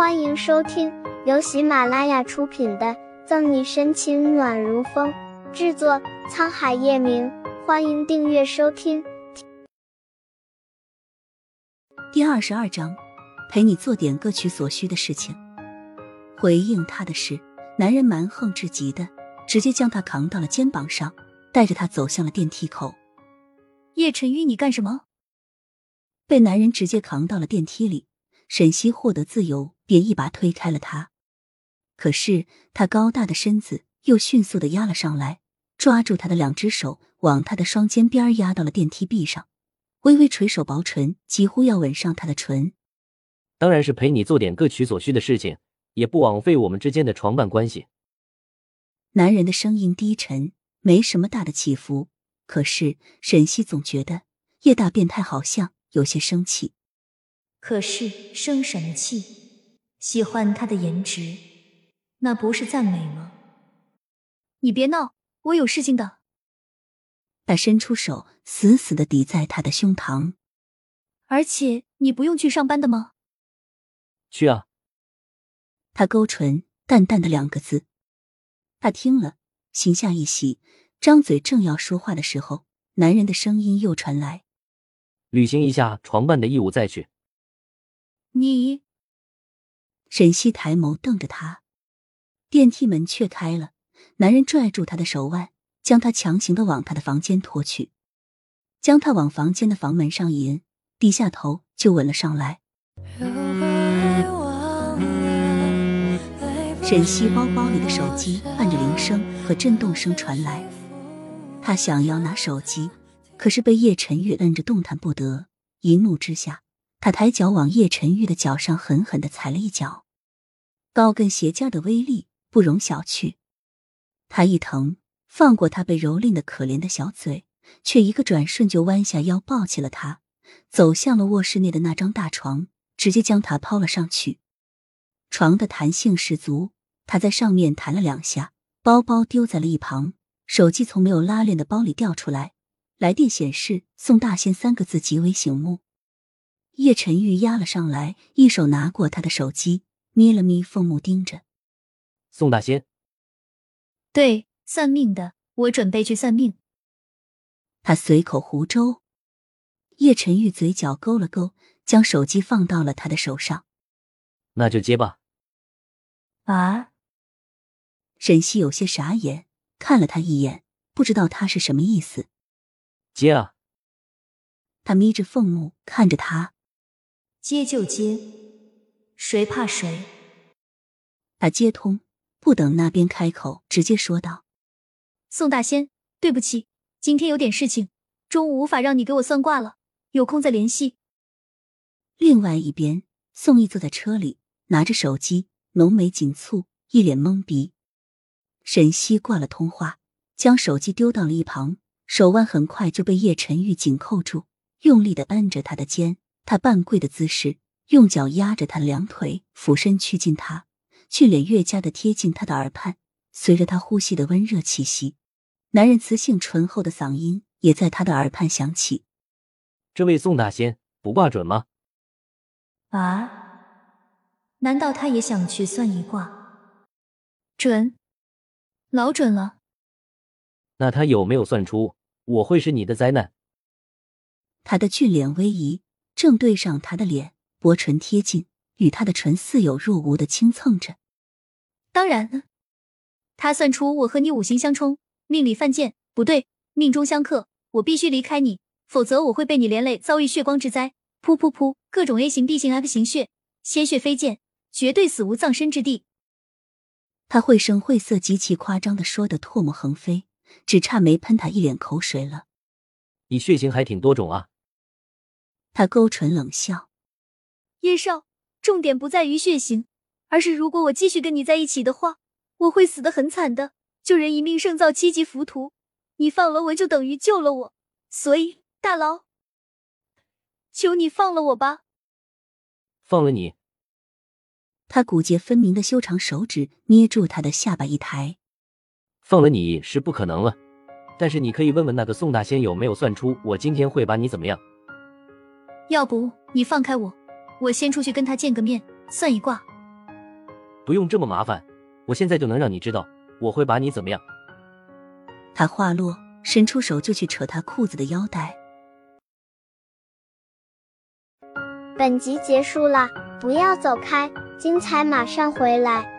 欢迎收听由喜马拉雅出品的《赠你深情暖如风》，制作沧海夜明。欢迎订阅收听。第二十二章，陪你做点各取所需的事情。回应他的是，男人蛮横至极的，直接将他扛到了肩膀上，带着他走向了电梯口。叶晨玉，你干什么？被男人直接扛到了电梯里，沈西获得自由，便一把推开了他。可是他高大的身子又迅速的压了上来，抓住他的两只手，往他的双肩边压到了电梯壁上，微微垂手薄唇，几乎要吻上他的唇。当然是陪你做点各取所需的事情，也不枉费我们之间的床伴关系。男人的声音低沉，没什么大的起伏，可是沈西总觉得叶大变态好像。有些生气，可是生什么气？喜欢他的颜值，那不是赞美吗？你别闹，我有事情的。他伸出手，死死的抵在他的胸膛。而且你不用去上班的吗？去啊。他勾唇，淡淡的两个字。他听了，心下一喜，张嘴正要说话的时候，男人的声音又传来。履行一下床伴的义务再去。你，沈西抬眸瞪着他，电梯门却开了，男人拽住他的手腕，将他强行的往他的房间拖去，将他往房间的房门上引，低下头就吻了上来。沈西包包里的手机按着铃声和震动声传来，他想要拿手机。可是被叶晨玉摁着，动弹不得。一怒之下，他抬脚往叶晨玉的脚上狠狠的踩了一脚，高跟鞋尖的威力不容小觑。他一疼，放过他被蹂躏的可怜的小嘴，却一个转瞬就弯下腰抱起了他，走向了卧室内的那张大床，直接将他抛了上去。床的弹性十足，他在上面弹了两下，包包丢在了一旁，手机从没有拉链的包里掉出来。来电显示“宋大仙”三个字极为醒目。叶晨玉压了上来，一手拿过他的手机，眯了眯凤目，盯着宋大仙。对，算命的，我准备去算命。他随口胡诌。叶晨玉嘴角勾了勾，将手机放到了他的手上。那就接吧。啊！沈西有些傻眼，看了他一眼，不知道他是什么意思。接啊！他眯着凤目看着他，接就接，谁怕谁？他接通，不等那边开口，直接说道：“宋大仙，对不起，今天有点事情，中午无法让你给我算卦了，有空再联系。”另外一边，宋毅坐在车里，拿着手机，浓眉紧蹙，一脸懵逼。沈西挂了通话，将手机丢到了一旁。手腕很快就被叶晨玉紧扣住，用力的摁着他的肩。他半跪的姿势，用脚压着他的两腿，俯身趋近他，俊脸越加的贴近他的耳畔。随着他呼吸的温热气息，男人磁性醇厚的嗓音也在他的耳畔响起：“这位宋大仙，卜卦准吗？”啊？难道他也想去算一卦？准，老准了。那他有没有算出？我会是你的灾难。他的俊脸微移，正对上他的脸，薄唇贴近，与他的唇似有若无的轻蹭着。当然，他算出我和你五行相冲，命里犯贱，不对，命中相克。我必须离开你，否则我会被你连累，遭遇血光之灾。噗噗噗，各种 A 型、B 型、F 型血，鲜血飞溅，绝对死无葬身之地。他绘声绘色、极其夸张的说的唾沫横飞。只差没喷他一脸口水了。你血型还挺多种啊。他勾唇冷笑。叶少，重点不在于血型，而是如果我继续跟你在一起的话，我会死得很惨的。救人一命胜造七级浮屠，你放了我就等于救了我，所以大佬，求你放了我吧。放了你。他骨节分明的修长手指捏住他的下巴一抬。放了你是不可能了，但是你可以问问那个宋大仙有没有算出我今天会把你怎么样。要不你放开我，我先出去跟他见个面，算一卦。不用这么麻烦，我现在就能让你知道我会把你怎么样。他话落，伸出手就去扯他裤子的腰带。本集结束了，不要走开，精彩马上回来。